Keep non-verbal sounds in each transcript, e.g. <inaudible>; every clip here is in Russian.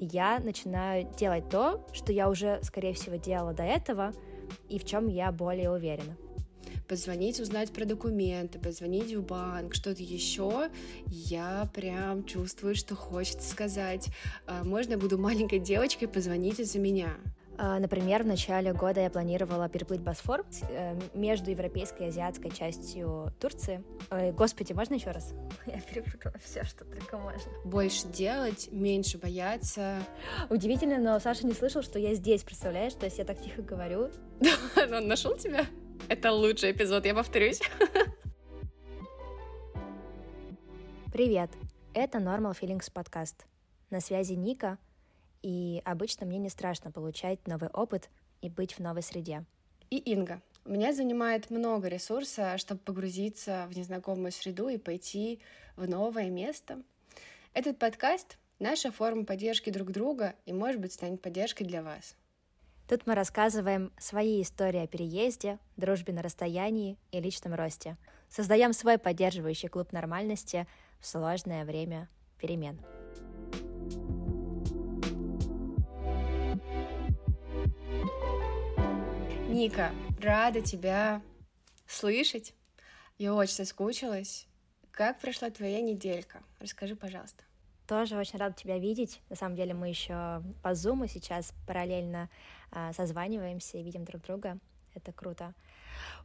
я начинаю делать то, что я уже, скорее всего, делала до этого, и в чем я более уверена позвонить, узнать про документы, позвонить в банк, что-то еще, я прям чувствую, что хочется сказать, «А, можно я буду маленькой девочкой, позвоните за меня. А, например, в начале года я планировала переплыть Босфор э, между европейской и азиатской частью Турции. Ой, господи, можно еще раз? <laughs> Я перепутала все, что только можно. Больше делать, меньше бояться. Удивительно, но Саша не слышал, что я здесь, представляешь? То есть я так тихо говорю. <laughs> Он нашел тебя? Это лучший эпизод, я повторюсь. Привет, это Normal Feelings подкаст. На связи Ника, и обычно мне не страшно получать новый опыт и быть в новой среде. И Инга. Меня занимает много ресурса, чтобы погрузиться в незнакомую среду и пойти в новое место. Этот подкаст — наша форма поддержки друг друга и, может быть, станет поддержкой для вас. Тут мы рассказываем свои истории о переезде, дружбе на расстоянии и личном росте. Создаем свой поддерживающий клуб нормальности в сложное время перемен. Ника, рада тебя слышать. Я очень соскучилась. Как прошла твоя неделька? Расскажи, пожалуйста. Тоже очень рада тебя видеть. На самом деле мы еще по Zoom сейчас параллельно э, созваниваемся и видим друг друга. Это круто.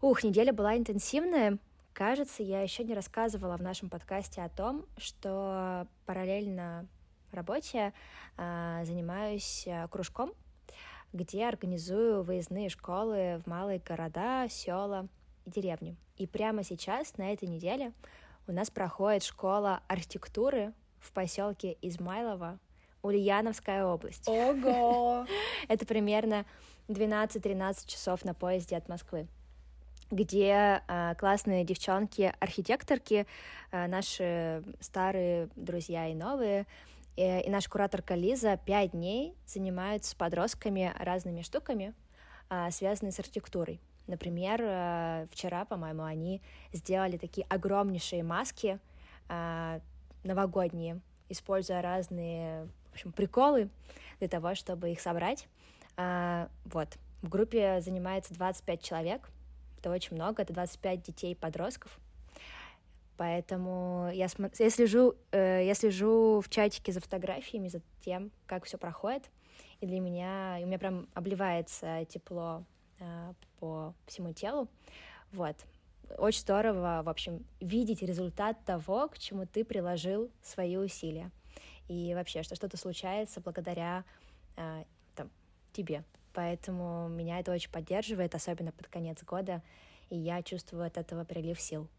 Ух, неделя была интенсивная. Кажется, я еще не рассказывала в нашем подкасте о том, что параллельно работе э, занимаюсь э, кружком, где организую выездные школы в малые города, села и деревни. И прямо сейчас, на этой неделе, у нас проходит школа архитектуры в поселке Измайлово, Ульяновская область. Ого! <laughs> Это примерно 12-13 часов на поезде от Москвы где э, классные девчонки-архитекторки, э, наши старые друзья и новые, э, и наш кураторка Лиза пять дней занимаются с подростками разными штуками, э, связанными с архитектурой. Например, э, вчера, по-моему, они сделали такие огромнейшие маски, э, новогодние, используя разные, в общем, приколы для того, чтобы их собрать. А, вот. В группе занимается 25 человек. Это очень много, это 25 детей и подростков. Поэтому я, см... я, слежу, э, я слежу в чатике за фотографиями, за тем, как все проходит. И для меня, у меня прям обливается тепло э, по всему телу. Вот очень здорово, в общем, видеть результат того, к чему ты приложил свои усилия. И вообще, что что-то случается благодаря э, там, тебе. Поэтому меня это очень поддерживает, особенно под конец года, и я чувствую от этого прилив сил.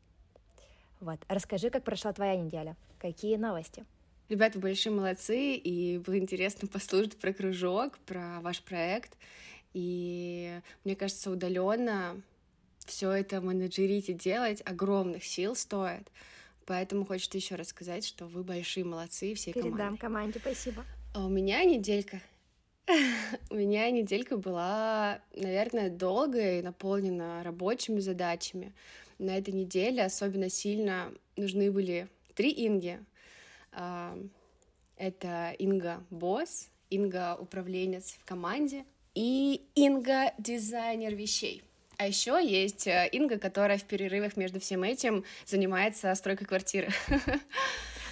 Вот. Расскажи, как прошла твоя неделя. Какие новости? Ребята, большие молодцы, и было интересно <laughs> послушать про кружок, про ваш проект. И мне кажется, удаленно все это менеджерить и делать огромных сил стоит. Поэтому хочется еще раз сказать, что вы большие молодцы всей Передам команде. команде, спасибо. А у меня неделька. <laughs> У меня неделька была, наверное, долгая и наполнена рабочими задачами. На этой неделе особенно сильно нужны были три Инги. А, это Инга босс, Инга управленец в команде и Инга дизайнер вещей. А еще есть э, Инга, которая в перерывах между всем этим занимается стройкой квартиры. <laughs>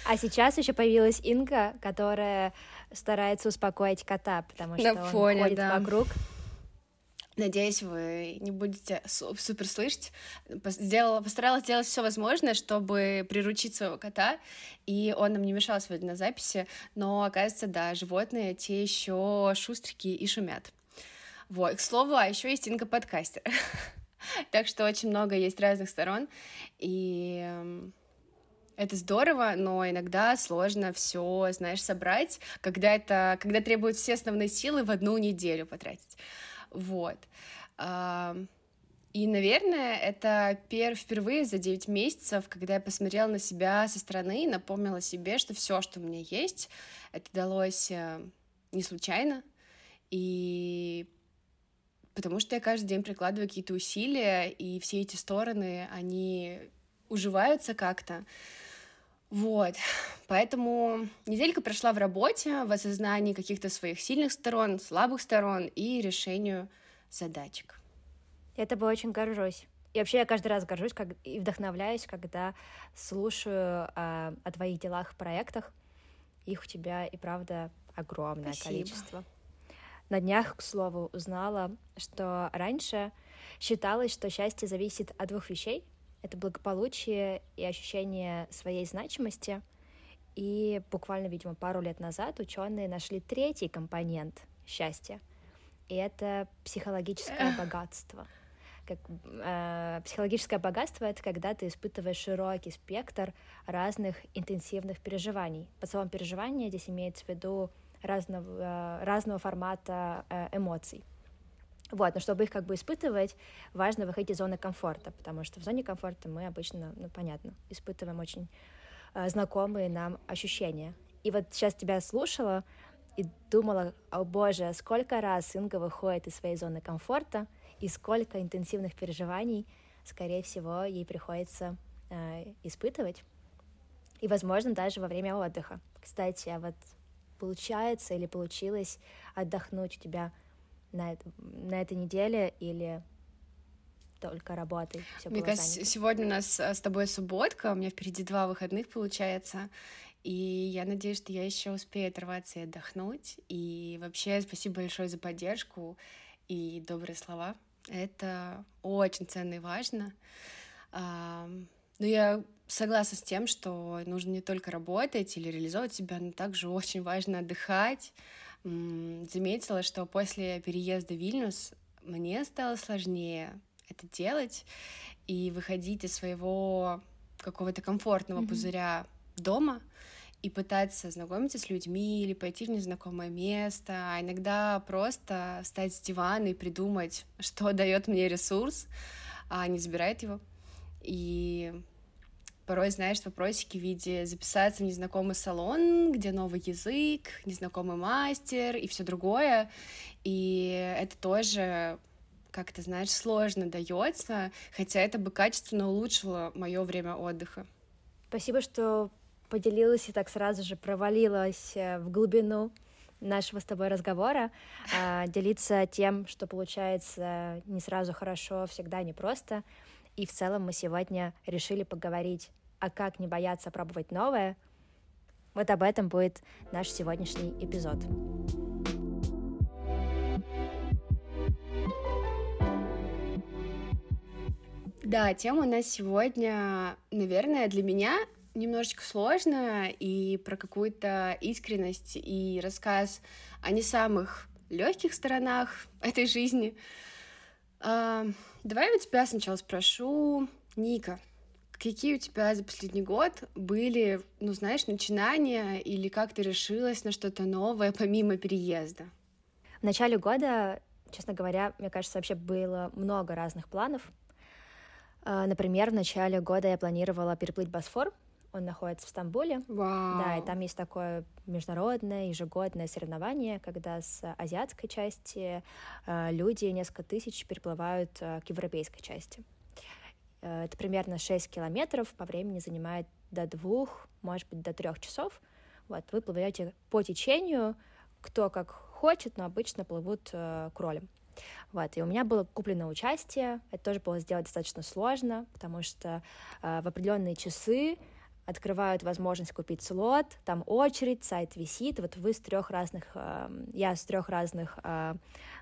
А сейчас еще появилась Инга, которая старается успокоить кота, потому что На он ходит да. вокруг. Надеюсь, вы не будете супер слышать. Сделала, постаралась сделать все возможное, чтобы приручить своего кота, и он нам не мешал сегодня на записи, но оказывается, да, животные те еще шустрики и шумят. Вот, к слову, а еще есть Инга подкастер. <laughs> так что очень много есть разных сторон, и эм, это здорово, но иногда сложно все, знаешь, собрать, когда это, когда требуют все основные силы в одну неделю потратить. Вот. И, наверное, это пер впервые за 9 месяцев, когда я посмотрела на себя со стороны и напомнила себе, что все, что у меня есть, это далось э, не случайно. И потому что я каждый день прикладываю какие-то усилия, и все эти стороны, они уживаются как-то. Вот. <sighs> Поэтому неделька прошла в работе, в осознании каких-то своих сильных сторон, слабых сторон и решению задачек. Я тобой очень горжусь. И вообще я каждый раз горжусь как, и вдохновляюсь, когда слушаю а, о твоих делах, проектах. Их у тебя и правда огромное Спасибо. количество. На днях, к слову, узнала, что раньше считалось, что счастье зависит от двух вещей. Это благополучие и ощущение своей значимости. И буквально, видимо, пару лет назад ученые нашли третий компонент счастья. И это психологическое богатство как э, психологическое богатство это когда ты испытываешь широкий спектр разных интенсивных переживаний. Под словом переживания здесь имеется в виду разного, э, разного формата э, эмоций. Вот, но чтобы их как бы испытывать, важно выходить из зоны комфорта, потому что в зоне комфорта мы обычно, ну, понятно, испытываем очень э, знакомые нам ощущения. И вот сейчас тебя слушала и думала, о боже, сколько раз Инга выходит из своей зоны комфорта — и сколько интенсивных переживаний, скорее всего, ей приходится э, испытывать. И, возможно, даже во время отдыха. Кстати, а вот получается или получилось отдохнуть у тебя на, на этой неделе или только работой. Мне кажется, сегодня у нас э, с тобой субботка, у меня впереди два выходных получается, и я надеюсь, что я еще успею оторваться и отдохнуть. И вообще спасибо большое за поддержку и добрые слова. Это очень ценно и важно. Но я согласна с тем, что нужно не только работать или реализовывать себя, но также очень важно отдыхать. Заметила, что после переезда в Вильнюс мне стало сложнее это делать и выходить из своего какого-то комфортного mm-hmm. пузыря дома и пытаться знакомиться с людьми или пойти в незнакомое место, а иногда просто встать с дивана и придумать, <laughs> что дает мне ресурс, а не забирает его. И порой, знаешь, вопросики в виде записаться в незнакомый салон, где новый язык, незнакомый мастер и все другое. И это тоже как ты знаешь, сложно дается, хотя это бы качественно улучшило мое время отдыха. Спасибо, что поделилась и так сразу же провалилась э, в глубину нашего с тобой разговора, а, делиться тем, что получается не сразу хорошо, всегда непросто. И в целом мы сегодня решили поговорить, а как не бояться пробовать новое. Вот об этом будет наш сегодняшний эпизод. Да, тема у нас сегодня, наверное, для меня немножечко сложно, и про какую-то искренность и рассказ о не самых легких сторонах этой жизни. А, давай у тебя сначала спрошу, Ника, какие у тебя за последний год были, ну, знаешь, начинания или как ты решилась на что-то новое помимо переезда? В начале года, честно говоря, мне кажется, вообще было много разных планов. А, например, в начале года я планировала переплыть Босфор, он находится в Стамбуле. Вау. Да, и там есть такое международное ежегодное соревнование, когда с азиатской части э, люди, несколько тысяч, переплывают э, к европейской части. Э, это примерно 6 километров, по времени занимает до двух, может быть, до трех часов. Вот, вы плывете по течению, кто как хочет, но обычно плывут э, кролем. Вот, и у меня было куплено участие, это тоже было сделать достаточно сложно, потому что э, в определенные часы открывают возможность купить слот, там очередь, сайт висит, вот вы с трех разных, э, я с трех разных э,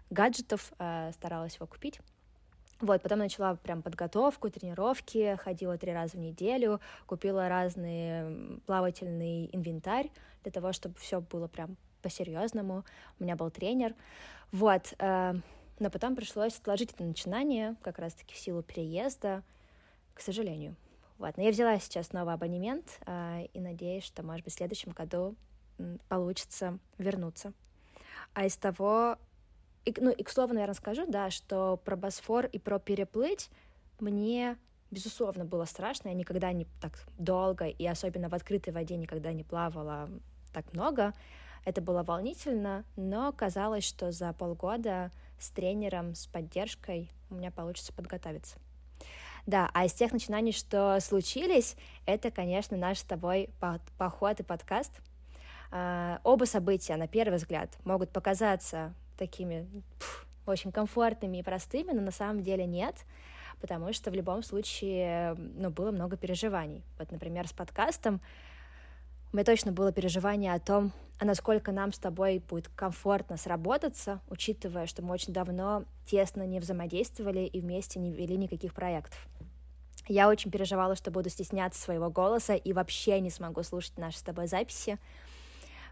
гаджетов э, старалась его купить. Вот, потом начала прям подготовку, тренировки, ходила три раза в неделю, купила разный плавательный инвентарь для того, чтобы все было прям по-серьезному. У меня был тренер. Вот, э, но потом пришлось отложить это начинание, как раз-таки в силу переезда, к сожалению. Вот. Но я взяла сейчас новый абонемент э, и надеюсь, что, может быть, в следующем году получится вернуться. А из того, и, ну и к слову, наверное, скажу, да, что про Босфор и про переплыть мне, безусловно, было страшно. Я никогда не так долго, и особенно в открытой воде никогда не плавала так много. Это было волнительно, но казалось, что за полгода с тренером, с поддержкой у меня получится подготовиться. Да, а из тех начинаний, что случились, это, конечно, наш с тобой поход и подкаст. А, оба события, на первый взгляд, могут показаться такими пф, очень комфортными и простыми, но на самом деле нет, потому что в любом случае ну, было много переживаний. Вот, например, с подкастом у меня точно было переживание о том, а насколько нам с тобой будет комфортно сработаться, учитывая, что мы очень давно тесно не взаимодействовали и вместе не вели никаких проектов. Я очень переживала, что буду стесняться своего голоса и вообще не смогу слушать наши с тобой записи.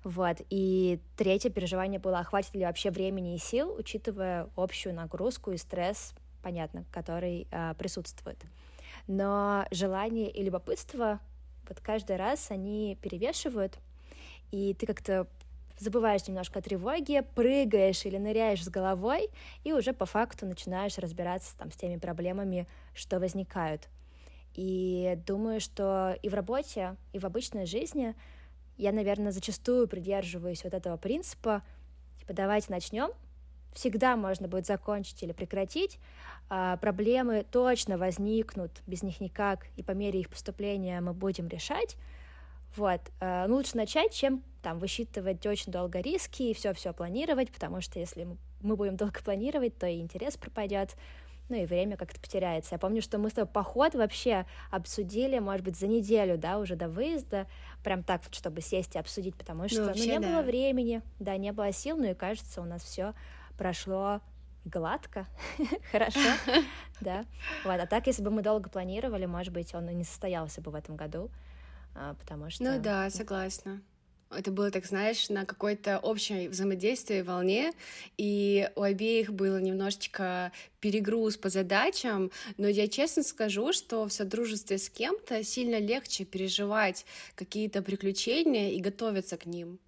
Вот. И третье переживание было, а хватит ли вообще времени и сил, учитывая общую нагрузку и стресс, понятно, который э, присутствует. Но желание и любопытство вот каждый раз они перевешивают, и ты как-то забываешь немножко о тревоге, прыгаешь или ныряешь с головой, и уже по факту начинаешь разбираться там с теми проблемами, что возникают. И думаю, что и в работе, и в обычной жизни я, наверное, зачастую придерживаюсь вот этого принципа, типа, давайте начнем, всегда можно будет закончить или прекратить, а, проблемы точно возникнут, без них никак, и по мере их поступления мы будем решать. Вот. А, лучше начать, чем там высчитывать очень долго риски и все-все планировать, потому что если мы будем долго планировать, то и интерес пропадет, ну и время как-то потеряется. Я помню, что мы с тобой поход вообще обсудили, может быть, за неделю, да, уже до выезда, прям так вот, чтобы сесть и обсудить, потому ну, что ну, вообще, ну, не да. было времени, да, не было сил, ну и кажется, у нас все прошло гладко, <laughs> хорошо, <laughs> да. Вот, а так, если бы мы долго планировали, может быть, он и не состоялся бы в этом году, а, потому что... Ну да, согласна. Это было, так знаешь, на какой-то общей взаимодействии, волне, и у обеих было немножечко перегруз по задачам, но я честно скажу, что в содружестве с кем-то сильно легче переживать какие-то приключения и готовиться к ним.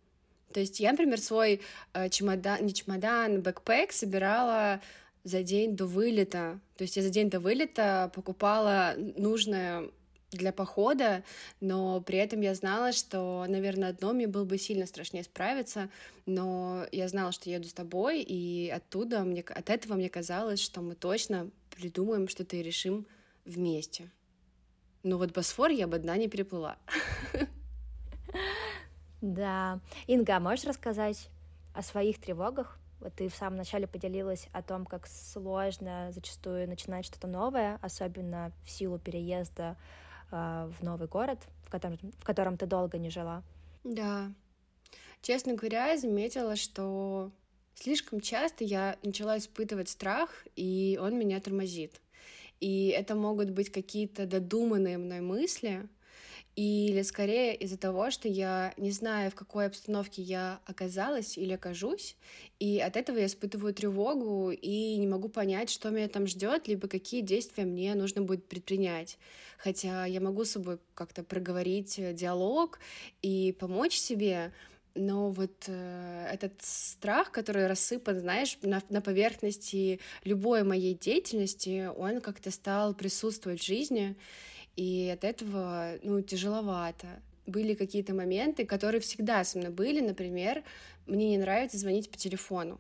То есть я, например, свой э, чемодан, не чемодан, бэкпэк собирала за день до вылета. То есть я за день до вылета покупала нужное для похода, но при этом я знала, что, наверное, одно мне было бы сильно страшнее справиться, но я знала, что еду с тобой, и оттуда мне, от этого мне казалось, что мы точно придумаем что-то и решим вместе. Но вот Босфор я бы одна не переплыла. Да. Инга, а можешь рассказать о своих тревогах? Вот ты в самом начале поделилась о том, как сложно зачастую начинать что-то новое, особенно в силу переезда в новый город, в котором, в котором ты долго не жила. Да. Честно говоря, я заметила, что слишком часто я начала испытывать страх, и он меня тормозит. И это могут быть какие-то додуманные мной мысли, или скорее из-за того, что я не знаю, в какой обстановке я оказалась или окажусь, и от этого я испытываю тревогу и не могу понять, что меня там ждет, либо какие действия мне нужно будет предпринять. Хотя я могу с собой как-то проговорить э, диалог и помочь себе, но вот э, этот страх, который рассыпан, знаешь, на, на поверхности любой моей деятельности, он как-то стал присутствовать в жизни, и от этого, ну, тяжеловато. Были какие-то моменты, которые всегда со мной были, например, мне не нравится звонить по телефону.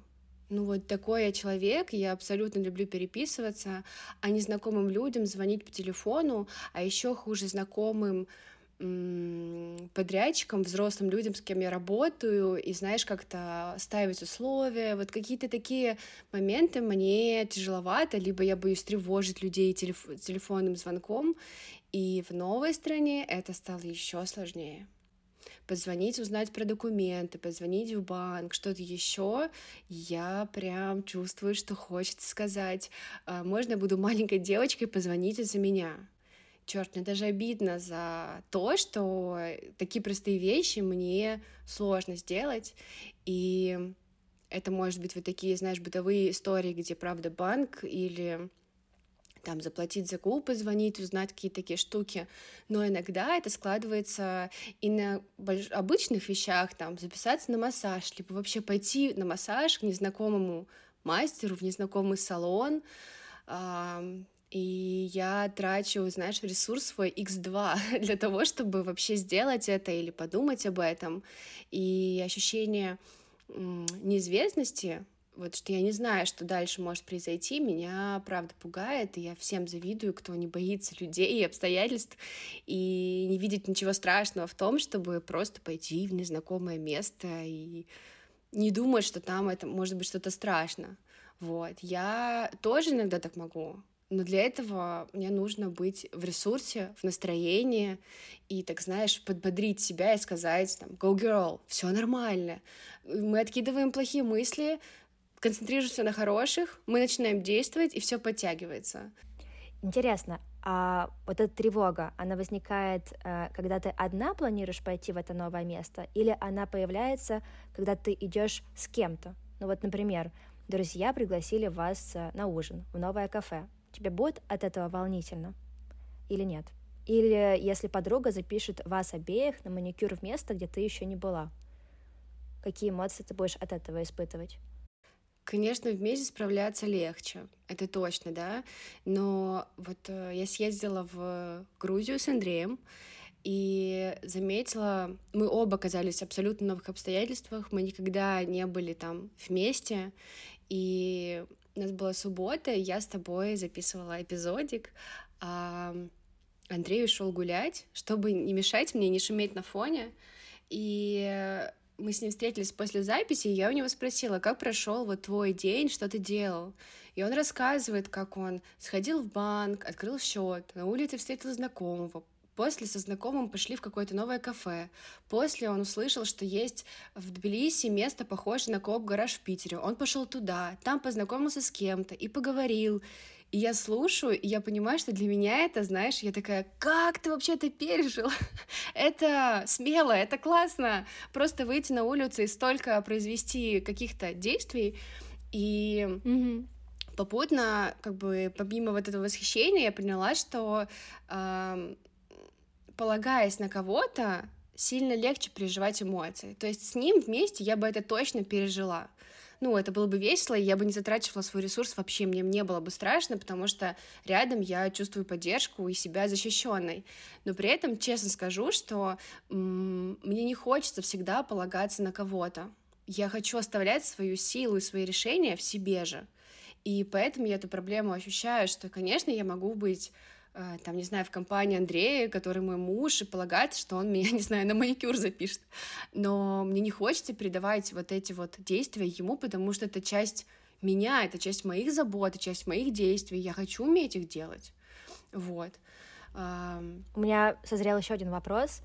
Ну вот такой я человек, я абсолютно люблю переписываться, а незнакомым людям звонить по телефону, а еще хуже знакомым подрядчикам, взрослым людям, с кем я работаю, и, знаешь, как-то ставить условия, вот какие-то такие моменты мне тяжеловато, либо я боюсь тревожить людей телеф телефонным звонком, и в новой стране это стало еще сложнее. Позвонить, узнать про документы, позвонить в банк, что-то еще, я прям чувствую, что хочется сказать. «А, можно я буду маленькой девочкой, позвоните за меня. Черт, мне даже обидно за то, что такие простые вещи мне сложно сделать. И это может быть вот такие, знаешь, бытовые истории, где, правда, банк или там заплатить за клуб, позвонить, узнать какие-то такие штуки. Но иногда это складывается и на больш... обычных вещах, там, записаться на массаж, либо вообще пойти на массаж к незнакомому мастеру в незнакомый салон. И я трачу, знаешь, ресурс свой x2 <laughs> для того, чтобы вообще сделать это или подумать об этом. И ощущение неизвестности вот что я не знаю, что дальше может произойти, меня правда пугает, и я всем завидую, кто не боится людей и обстоятельств, и не видит ничего страшного в том, чтобы просто пойти в незнакомое место и не думать, что там это может быть что-то страшно. Вот. Я тоже иногда так могу. Но для этого мне нужно быть в ресурсе, в настроении и, так знаешь, подбодрить себя и сказать там «Go girl, все нормально». Мы откидываем плохие мысли, концентрируемся на хороших, мы начинаем действовать, и все подтягивается. Интересно, а вот эта тревога, она возникает, э, когда ты одна планируешь пойти в это новое место, или она появляется, когда ты идешь с кем-то? Ну вот, например, друзья пригласили вас э, на ужин в новое кафе. Тебе будет от этого волнительно или нет? Или если подруга запишет вас обеих на маникюр в место, где ты еще не была. Какие эмоции ты будешь от этого испытывать? Конечно, вместе справляться легче, это точно, да. Но вот э, я съездила в Грузию с Андреем и заметила, мы оба оказались в абсолютно новых обстоятельствах, мы никогда не были там вместе, и у нас была суббота, и я с тобой записывала эпизодик, а Андрей ушел гулять, чтобы не мешать мне, не шуметь на фоне. И мы с ним встретились после записи, и я у него спросила, как прошел вот твой день, что ты делал. И он рассказывает, как он сходил в банк, открыл счет, на улице встретил знакомого, После со знакомым пошли в какое-то новое кафе. После он услышал, что есть в Тбилиси место, похожее на Кооп-гараж в Питере. Он пошел туда, там познакомился с кем-то и поговорил. И я слушаю, и я понимаю, что для меня это, знаешь, я такая, как ты вообще это пережил? <laughs> это смело, это классно. Просто выйти на улицу и столько произвести каких-то действий. И mm-hmm. попутно, как бы, помимо вот этого восхищения, я поняла, что э, полагаясь на кого-то, сильно легче переживать эмоции. То есть с ним вместе я бы это точно пережила. Ну, это было бы весело, и я бы не затрачивала свой ресурс вообще, мне не было бы страшно, потому что рядом я чувствую поддержку и себя защищенной. Но при этом, честно скажу, что м- мне не хочется всегда полагаться на кого-то. Я хочу оставлять свою силу и свои решения в себе же. И поэтому я эту проблему ощущаю, что, конечно, я могу быть там, не знаю, в компании Андрея, который мой муж, и полагается, что он меня, <laughs> не знаю, на маникюр запишет. Но мне не хочется передавать вот эти вот действия ему, потому что это часть меня, это часть моих забот, часть моих действий. Я хочу уметь их делать. Вот. У меня созрел еще один вопрос.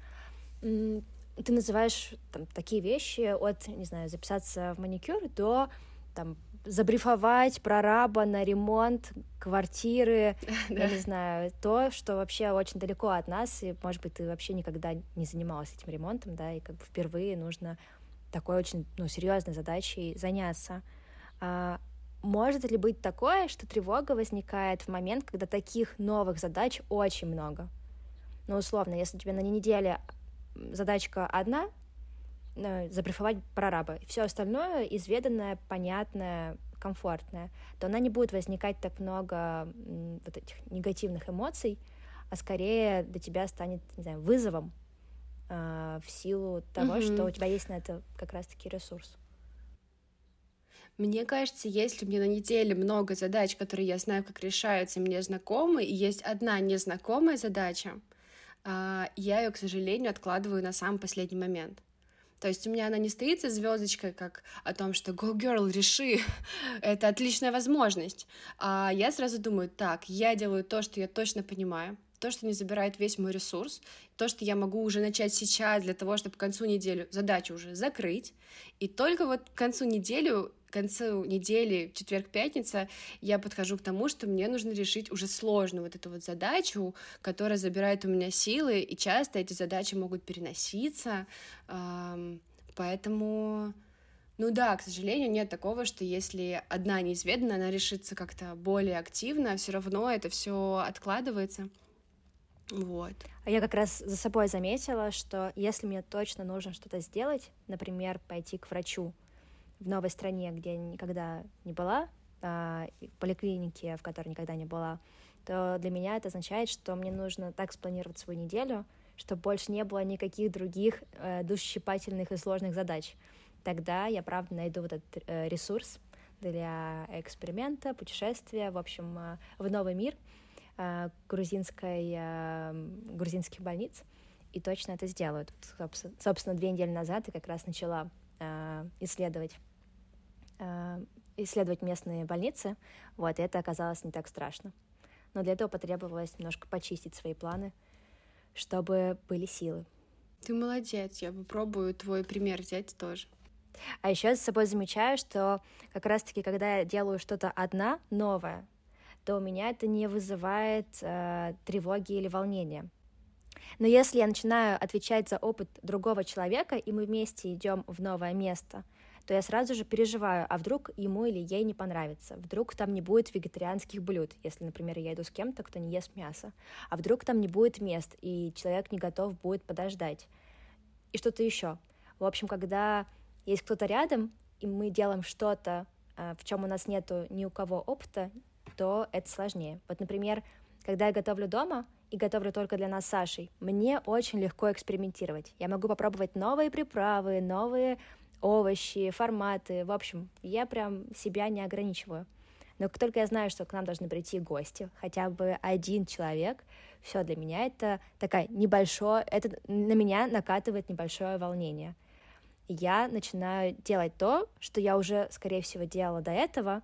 Ты называешь там, такие вещи от, не знаю, записаться в маникюр до там, забрифовать прораба на ремонт квартиры, <laughs> я не знаю, то, что вообще очень далеко от нас, и, может быть, ты вообще никогда не занималась этим ремонтом, да, и как бы впервые нужно такой очень, ну, серьезной задачей заняться. А, может ли быть такое, что тревога возникает в момент, когда таких новых задач очень много? Ну, условно, если у тебя на неделе задачка одна, забрифовать прораба, все остальное изведанное, понятное, комфортное, то она не будет возникать так много вот этих негативных эмоций, а скорее для тебя станет, не знаю, вызовом э, в силу того, mm-hmm. что у тебя есть на это как раз-таки ресурс. Мне кажется, если мне на неделе много задач, которые я знаю, как решаются, мне знакомы, и есть одна незнакомая задача, э, я ее, к сожалению, откладываю на самый последний момент. То есть у меня она не стоит со звездочкой, как о том, что go girl, реши, <laughs> это отличная возможность. А я сразу думаю, так, я делаю то, что я точно понимаю, то, что не забирает весь мой ресурс, то, что я могу уже начать сейчас для того, чтобы к концу недели задачу уже закрыть, и только вот к концу недели к концу недели, четверг-пятница, я подхожу к тому, что мне нужно решить уже сложную вот эту вот задачу, которая забирает у меня силы, и часто эти задачи могут переноситься, поэтому... Ну да, к сожалению, нет такого, что если одна неизведанная, она решится как-то более активно, все равно это все откладывается. Вот. А я как раз за собой заметила, что если мне точно нужно что-то сделать, например, пойти к врачу, в новой стране, где я никогда не была, а, в поликлинике, в которой никогда не была, то для меня это означает, что мне нужно так спланировать свою неделю, чтобы больше не было никаких других э, душесчипательных и сложных задач. Тогда я, правда, найду вот этот э, ресурс для эксперимента, путешествия, в общем, э, в новый мир э, грузинской, э, грузинских больниц, и точно это сделают. Собственно, две недели назад я как раз начала исследовать исследовать местные больницы, вот, и это оказалось не так страшно. Но для этого потребовалось немножко почистить свои планы, чтобы были силы. Ты молодец, я попробую твой пример взять тоже. А еще я за собой замечаю, что как раз-таки, когда я делаю что-то одна, новое, то у меня это не вызывает э, тревоги или волнения. Но если я начинаю отвечать за опыт другого человека, и мы вместе идем в новое место, то я сразу же переживаю, а вдруг ему или ей не понравится, вдруг там не будет вегетарианских блюд, если, например, я иду с кем-то, кто не ест мясо, а вдруг там не будет мест, и человек не готов будет подождать, и что-то еще. В общем, когда есть кто-то рядом, и мы делаем что-то, а, в чем у нас нету ни у кого опыта, то это сложнее. Вот, например, когда я готовлю дома и готовлю только для нас с Сашей, мне очень легко экспериментировать. Я могу попробовать новые приправы, новые овощи, форматы. В общем, я прям себя не ограничиваю. Но как только я знаю, что к нам должны прийти гости, хотя бы один человек, все для меня это такая небольшое, это на меня накатывает небольшое волнение я начинаю делать то, что я уже, скорее всего, делала до этого,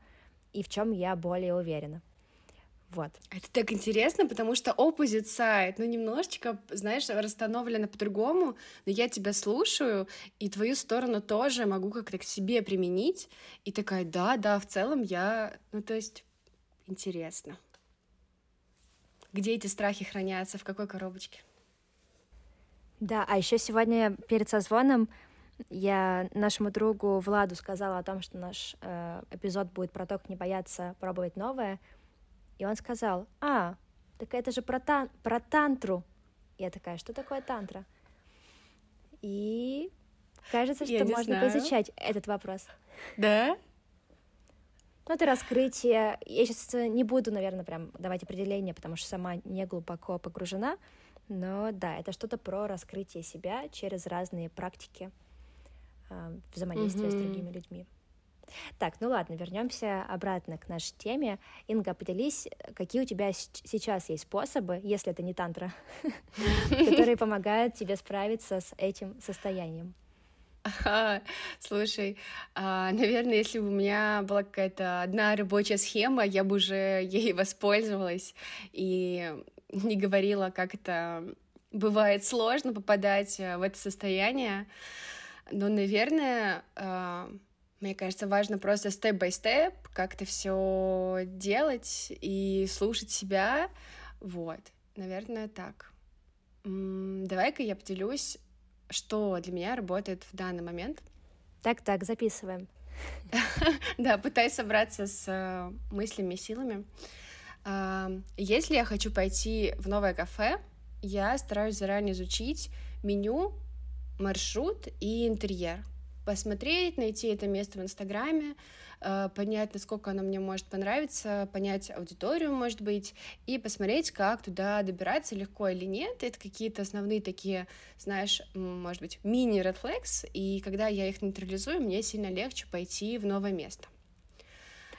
и в чем я более уверена. Вот. Это так интересно, потому что opposite side, ну, немножечко, знаешь, расстановлено по-другому, но я тебя слушаю, и твою сторону тоже могу как-то к себе применить, и такая, да, да, в целом я, ну, то есть, интересно. Где эти страхи хранятся, в какой коробочке? Да, а еще сегодня перед созвоном я нашему другу Владу сказала о том, что наш э, эпизод будет про то, как не бояться пробовать новое. И он сказал, а, так это же про, тан про тантру. Я такая, что такое тантра? И кажется, что можно знаю. поизучать этот вопрос. Да? Ну, это раскрытие. Я сейчас не буду, наверное, прям давать определение, потому что сама не глубоко погружена. Но да, это что-то про раскрытие себя через разные практики э, взаимодействия mm-hmm. с другими людьми. Так, ну ладно, вернемся обратно к нашей теме. Инга, поделись, какие у тебя сейчас есть способы, если это не тантра, <laughs> которые <laughs> помогают тебе справиться с этим состоянием? слушай, а, наверное, если бы у меня была какая-то одна рабочая схема, я бы уже ей воспользовалась и не говорила, как это бывает сложно попадать э, в это состояние. Но, наверное, а, мне кажется, важно просто степ-бай-степ как-то все делать и слушать себя. Вот, наверное, так. Давай-ка я поделюсь, что для меня работает в данный момент. Так-так, записываем. <laughs> Да, пытаюсь собраться с э, мыслями, силами. А, если я хочу пойти в новое кафе, я стараюсь заранее изучить меню маршрут и интерьер. Посмотреть, найти это место в Инстаграме, э, понять, насколько оно мне может понравиться, понять аудиторию, может быть, и посмотреть, как туда добираться, легко или нет. Это какие-то основные такие, знаешь, может быть, flags, и когда я их нейтрализую, мне сильно легче пойти в новое место.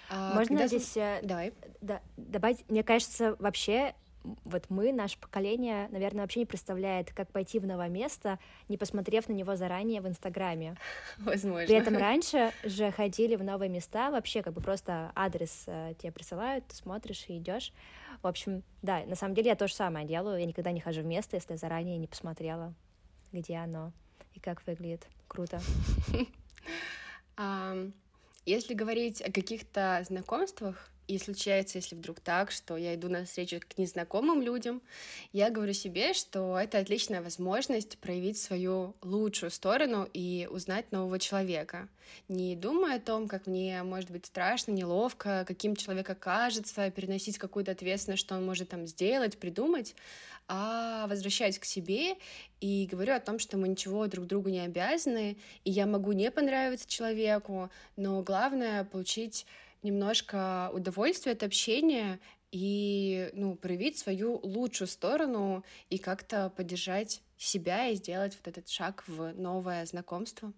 А, Можно когда... здесь э, Давай. Да, добавить, мне кажется, вообще вот мы, наше поколение, наверное, вообще не представляет, как пойти в новое место, не посмотрев на него заранее в Инстаграме. Возможно. При этом раньше же ходили в новые места, вообще как бы просто адрес э, тебе присылают, ты смотришь и идешь. В общем, да, на самом деле я то же самое делаю, я никогда не хожу в место, если заранее не посмотрела, где оно и как выглядит. Круто. <laughs> Если говорить о каких-то знакомствах, и случается, если вдруг так, что я иду на встречу к незнакомым людям, я говорю себе, что это отличная возможность проявить свою лучшую сторону и узнать нового человека. Не думая о том, как мне может быть страшно, неловко, каким человек окажется, переносить какую-то ответственность, что он может там сделать, придумать, а возвращаюсь к себе и говорю о том, что мы ничего друг другу не обязаны, и я могу не понравиться человеку, но главное получить немножко удовольствие от общения и ну, проявить свою лучшую сторону и как-то поддержать себя и сделать вот этот шаг в новое знакомство.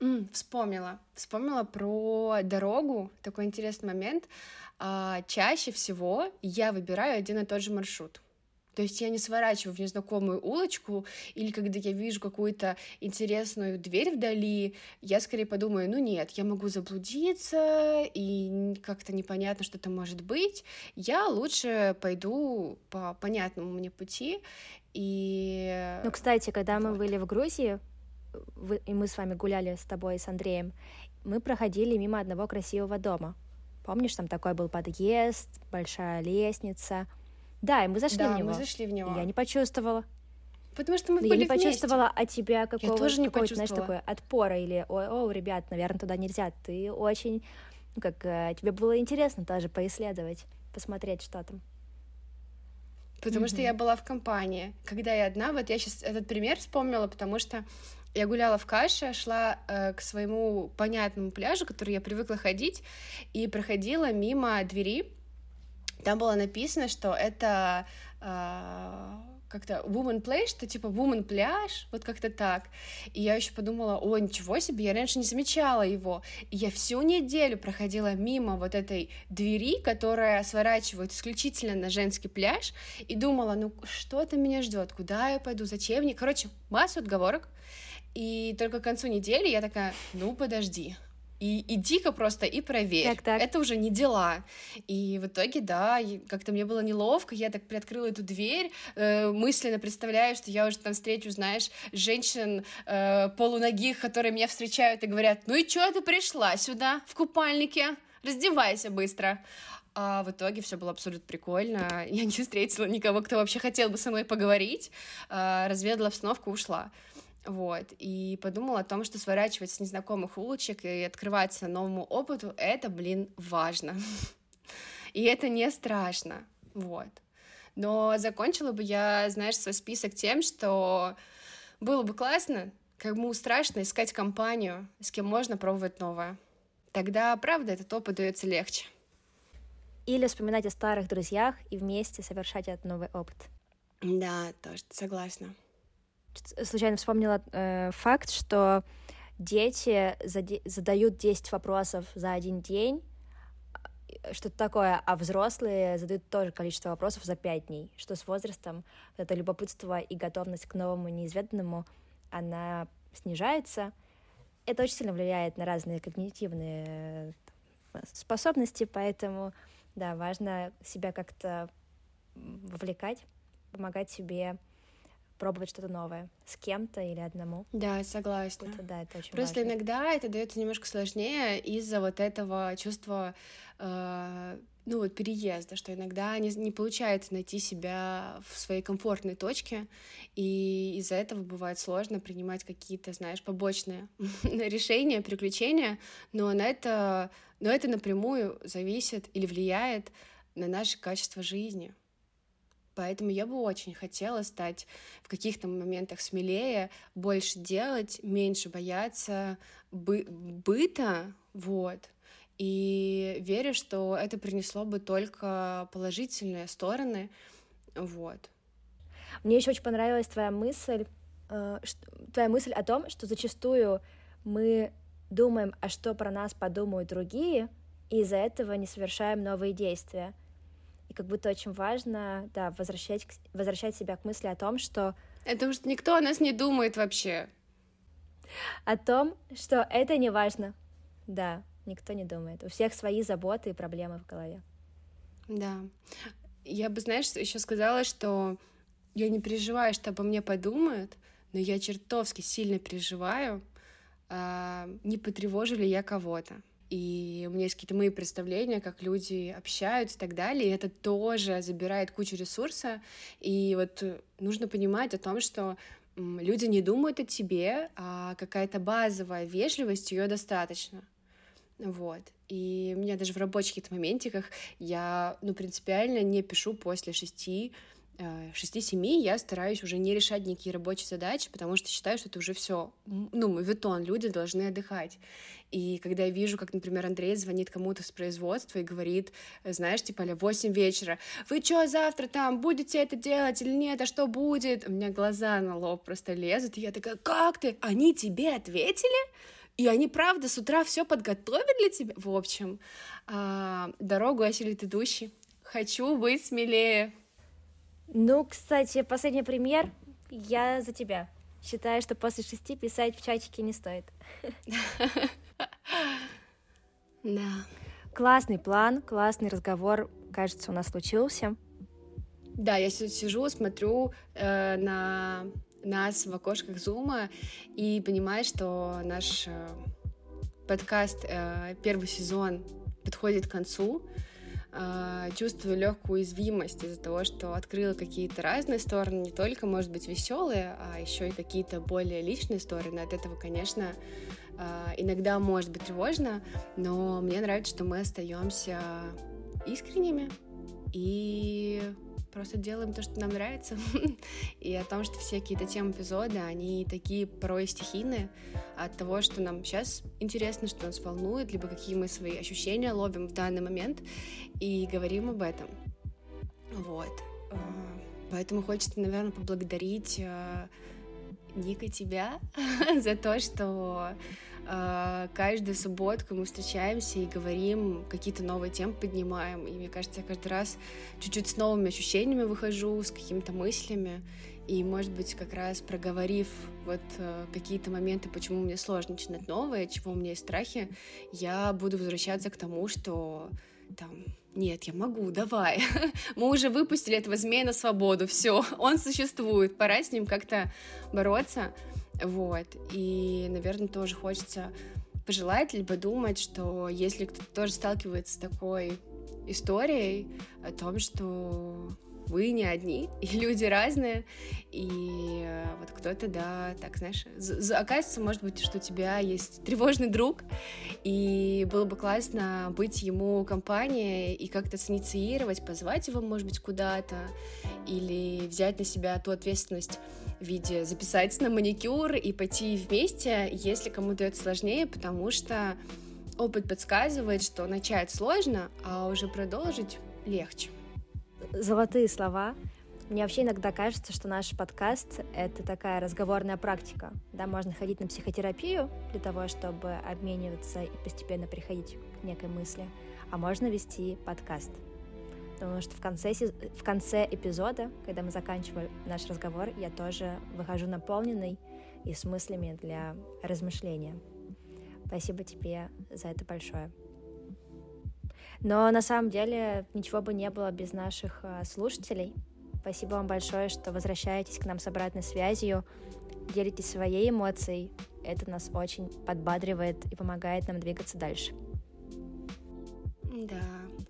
Mm, вспомнила. Вспомнила про дорогу. Такой интересный момент. А, чаще всего я выбираю один и тот же маршрут. То есть я не сворачиваю в незнакомую улочку, или когда я вижу какую-то интересную дверь вдали, я скорее подумаю, ну нет, я могу заблудиться, и как-то непонятно, что это может быть. Я лучше пойду по понятному мне пути. И... Ну, кстати, когда вот. мы были в Грузии, вы, и мы с вами гуляли с тобой, с Андреем, мы проходили мимо одного красивого дома. Помнишь, там такой был подъезд, большая лестница. Да, и мы зашли да, в него. мы зашли в него. И я не почувствовала. Потому что мы Но были я не почувствовала вместе. от тебя какого-то, тоже не какого знаешь, такой отпора или «О, о, ребят, наверное, туда нельзя». Ты очень, ну, как, э, тебе было интересно тоже поисследовать, посмотреть, что там. Потому mm-hmm. что я была в компании. Когда я одна, вот я сейчас этот пример вспомнила, потому что я гуляла в Каше, шла э, к своему понятному пляжу, который я привыкла ходить, и проходила мимо двери. Там было написано, что это э, как-то woman play, что типа woman пляж, вот как-то так. И я еще подумала, о, ничего себе, я раньше не замечала его. И я всю неделю проходила мимо вот этой двери, которая сворачивает исключительно на женский пляж, и думала, ну что-то меня ждет, куда я пойду, зачем мне. Короче, массу отговорок. И только к концу недели я такая, ну подожди, и иди-ка просто и проверь. Так, так. Это уже не дела. И в итоге, да, как-то мне было неловко, я так приоткрыла эту дверь, э, мысленно представляю, что я уже там встречу, знаешь, женщин э, полуногих, которые меня встречают и говорят, ну и чё ты пришла сюда в купальнике? Раздевайся быстро. А в итоге все было абсолютно прикольно. Я не встретила никого, кто вообще хотел бы со мной поговорить. Э, разведала обстановку, ушла. Вот, и подумала о том, что сворачивать с незнакомых улочек и открываться новому опыту — это, блин, важно. <laughs> И это не страшно, вот. Но закончила бы я, знаешь, свой список тем, что было бы классно, кому страшно искать компанию, с кем можно пробовать новое. Тогда, правда, этот опыт дается легче. Или вспоминать о старых друзьях и вместе совершать этот новый опыт. Да, тоже согласна случайно вспомнила э, факт, что дети задают 10 вопросов за один день, э, что-то такое, а взрослые задают тоже количество вопросов за 5 дней, что с возрастом это любопытство и готовность к новому неизведанному, она снижается. Это очень сильно влияет на разные когнитивные э, способности, поэтому, да, важно себя как-то вовлекать, помогать себе пробовать что-то новое с кем-то или одному. Да, согласна. Это, да, это очень Просто важно. иногда это дается немножко сложнее из-за вот этого чувства, э, ну вот переезда, что иногда не, не получается найти себя в своей комфортной точке, и из-за этого бывает сложно принимать какие-то, знаешь, побочные <laughs> решения, приключения, но на это, но это напрямую зависит или влияет на наше качество жизни. Поэтому я бы очень хотела стать в каких-то моментах смелее, больше делать, меньше бояться бы быта, вот. И верю, что это принесло бы только положительные стороны, вот. Мне еще очень понравилась твоя мысль, э, твоя мысль о том, что зачастую мы думаем, а что про нас подумают другие, и из-за этого не совершаем новые действия. И как будто очень важно, да, возвращать, возвращать себя к мысли о том, что... Это что никто о нас не думает вообще. О том, что это не важно. Да, никто не думает. У всех свои заботы и проблемы в голове. Да. Я бы, знаешь, еще сказала, что я не переживаю, что обо мне подумают, но я чертовски сильно переживаю, а, не потревожу ли я кого-то и у меня есть какие-то мои представления, как люди общаются и так далее, и это тоже забирает кучу ресурса, и вот нужно понимать о том, что люди не думают о тебе, а какая-то базовая вежливость, ее достаточно. Вот. И у меня даже в рабочих каких-то моментиках я, ну, принципиально не пишу после шести 6-7 я стараюсь уже не решать никакие рабочие задачи, потому что считаю, что это уже все, ну, мовитон, люди должны отдыхать. И когда я вижу, как, например, Андрей звонит кому-то с производства и говорит, знаешь, типа, а 8 вечера, вы что, завтра там будете это делать или нет, а что будет? У меня глаза на лоб просто лезут, и я такая, как ты? Они тебе ответили? и они, правда, с утра все подготовят для тебя. В общем, а, дорогу осилит идущий. Хочу быть смелее. Ну, кстати, последний пример. Я за тебя. Считаю, что после шести писать в чатике не стоит. <laughs> Да. Классный план, классный разговор, кажется, у нас случился. Да, я сижу, смотрю э, на нас в окошках Зума и понимаю, что наш э, подкаст э, первый сезон подходит к концу. Э, чувствую легкую уязвимость из-за того, что открыла какие-то разные стороны, не только, может быть, веселые, а еще и какие-то более личные стороны. От этого, конечно, э, иногда может быть тревожно, но мне нравится, что мы остаемся искренними и просто делаем то, что нам нравится, <laughs> и о том, что все какие-то темы эпизода, они такие порой стихийные, от того, что нам сейчас интересно, что нас волнует, либо какие мы свои ощущения ловим в данный момент, и говорим об этом. Вот. А, поэтому хочется, наверное, поблагодарить а, Ника тебя <laughs> за то, что каждую субботку мы встречаемся и говорим, какие-то новые темы поднимаем. И мне кажется, я каждый раз чуть-чуть с новыми ощущениями выхожу, с какими-то мыслями. И, может быть, как раз проговорив вот э, какие-то моменты, почему мне сложно начинать новое, чего у меня есть страхи, я буду возвращаться к тому, что там, нет, я могу, давай. <laughs> Мы уже выпустили этого змея на свободу, все, <laughs> он существует, пора с ним как-то бороться. Вот. И, наверное, тоже хочется пожелать, либо думать, что если кто-то тоже сталкивается с такой историей о том, что вы не одни, <laughs> и люди разные, и э, вот кто-то, да, так, знаешь, оказывается, может быть, что у тебя есть тревожный друг, и было бы классно быть ему компанией и как-то синициировать, позвать его, может быть, куда-то, или взять на себя ту ответственность в виде записать на маникюр и пойти вместе, если кому-то это сложнее, потому что опыт подсказывает, что начать сложно, а уже продолжить легче золотые слова. Мне вообще иногда кажется, что наш подкаст — это такая разговорная практика. Да, можно ходить на психотерапию для того, чтобы обмениваться и постепенно приходить к некой мысли, а можно вести подкаст. Потому что в конце, в конце эпизода, когда мы заканчиваем наш разговор, я тоже выхожу наполненный и с мыслями для размышления. Спасибо тебе за это большое. Но на самом деле ничего бы не было без наших э, слушателей. Спасибо вам большое, что возвращаетесь к нам с обратной связью, делитесь своей эмоцией. Это нас очень подбадривает и помогает нам двигаться дальше. Да,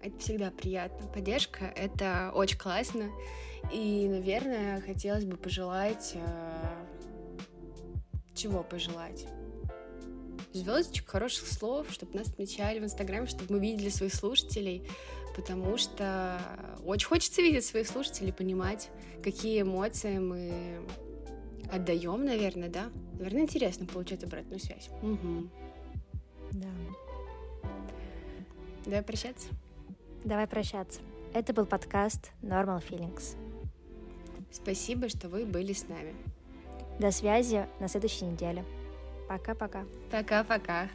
это всегда приятно. Поддержка — это очень классно. И, наверное, хотелось бы пожелать... Э, чего пожелать? звездочек, хороших слов, чтобы нас отмечали в Инстаграме, чтобы мы видели своих слушателей, потому что очень хочется видеть своих слушателей, понимать, какие эмоции мы отдаем, наверное, да? Наверное, интересно получать обратную связь. Угу. Да. Давай прощаться? Давай прощаться. Это был подкаст Normal Feelings. Спасибо, что вы были с нами. До связи на следующей неделе. Пока-пока. Пока-пока.